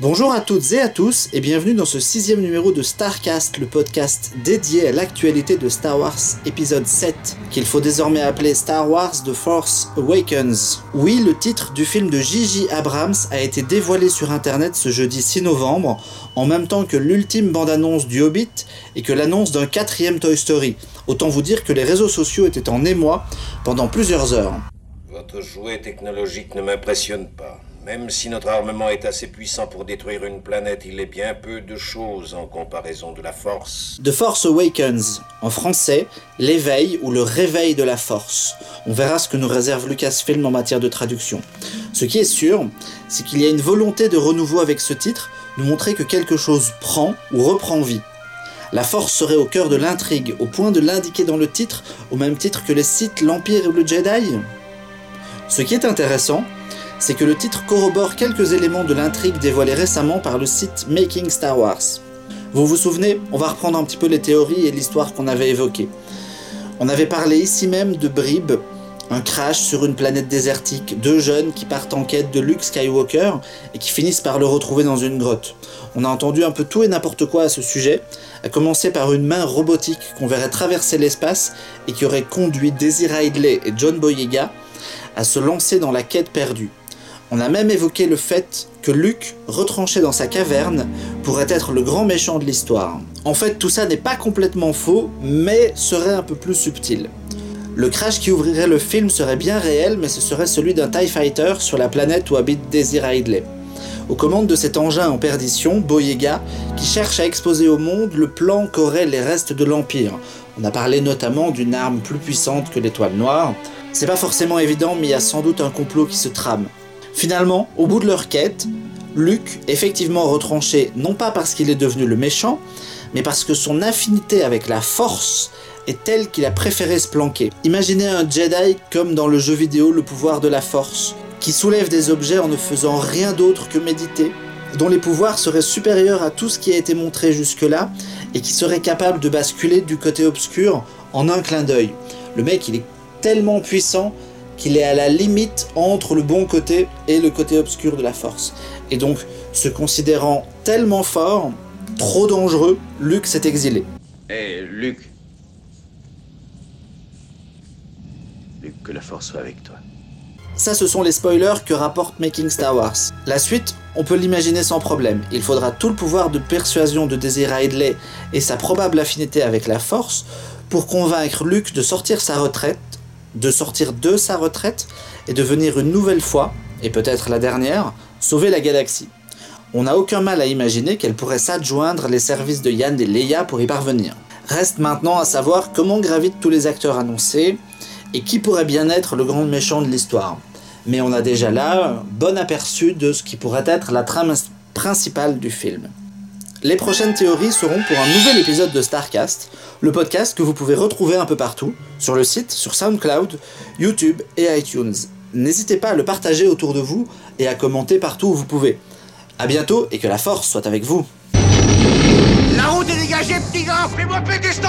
Bonjour à toutes et à tous et bienvenue dans ce sixième numéro de Starcast, le podcast dédié à l'actualité de Star Wars épisode 7, qu'il faut désormais appeler Star Wars The Force Awakens. Oui, le titre du film de J.J. Abrams a été dévoilé sur internet ce jeudi 6 novembre, en même temps que l'ultime bande-annonce du Hobbit et que l'annonce d'un quatrième Toy Story. Autant vous dire que les réseaux sociaux étaient en émoi pendant plusieurs heures. Votre jouet technologique ne m'impressionne pas. Même si notre armement est assez puissant pour détruire une planète, il est bien peu de choses en comparaison de la force. The Force Awakens, en français, l'éveil ou le réveil de la force. On verra ce que nous réserve Lucasfilm en matière de traduction. Ce qui est sûr, c'est qu'il y a une volonté de renouveau avec ce titre, nous montrer que quelque chose prend ou reprend vie. La force serait au cœur de l'intrigue, au point de l'indiquer dans le titre, au même titre que les Sith, l'Empire ou le Jedi Ce qui est intéressant, c'est que le titre corrobore quelques éléments de l'intrigue dévoilée récemment par le site Making Star Wars. Vous vous souvenez, on va reprendre un petit peu les théories et l'histoire qu'on avait évoquées. On avait parlé ici même de Brib, un crash sur une planète désertique, deux jeunes qui partent en quête de Luke Skywalker et qui finissent par le retrouver dans une grotte. On a entendu un peu tout et n'importe quoi à ce sujet, à commencer par une main robotique qu'on verrait traverser l'espace et qui aurait conduit Daisy Ridley et John Boyega à se lancer dans la quête perdue. On a même évoqué le fait que Luke, retranché dans sa caverne, pourrait être le grand méchant de l'histoire. En fait, tout ça n'est pas complètement faux, mais serait un peu plus subtil. Le crash qui ouvrirait le film serait bien réel, mais ce serait celui d'un TIE Fighter sur la planète où habite Daisy Ridley. Aux commandes de cet engin en perdition, Boyega, qui cherche à exposer au monde le plan qu'auraient les restes de l'Empire. On a parlé notamment d'une arme plus puissante que l'étoile noire. C'est pas forcément évident, mais il y a sans doute un complot qui se trame. Finalement, au bout de leur quête, Luke, effectivement retranché non pas parce qu'il est devenu le méchant, mais parce que son affinité avec la force est telle qu'il a préféré se planquer. Imaginez un Jedi comme dans le jeu vidéo Le pouvoir de la force, qui soulève des objets en ne faisant rien d'autre que méditer, dont les pouvoirs seraient supérieurs à tout ce qui a été montré jusque-là, et qui serait capable de basculer du côté obscur en un clin d'œil. Le mec, il est tellement puissant qu'il est à la limite entre le bon côté et le côté obscur de la force. Et donc, se considérant tellement fort, trop dangereux, Luke s'est exilé. Hé, Luke. Luke, que la force soit avec toi. Ça, ce sont les spoilers que rapporte Making Star Wars. La suite, on peut l'imaginer sans problème. Il faudra tout le pouvoir de persuasion de Daisy Ridley et sa probable affinité avec la Force pour convaincre Luke de sortir sa retraite de sortir de sa retraite et de venir une nouvelle fois, et peut-être la dernière, sauver la galaxie. On n'a aucun mal à imaginer qu'elle pourrait s'adjoindre les services de Yann et Leia pour y parvenir. Reste maintenant à savoir comment gravitent tous les acteurs annoncés et qui pourrait bien être le grand méchant de l'histoire. Mais on a déjà là un bon aperçu de ce qui pourrait être la trame principale du film. Les prochaines théories seront pour un nouvel épisode de Starcast, le podcast que vous pouvez retrouver un peu partout, sur le site, sur SoundCloud, YouTube et iTunes. N'hésitez pas à le partager autour de vous et à commenter partout où vous pouvez. A bientôt et que la force soit avec vous. La route est dégagée, petit gars Fais-moi péter cet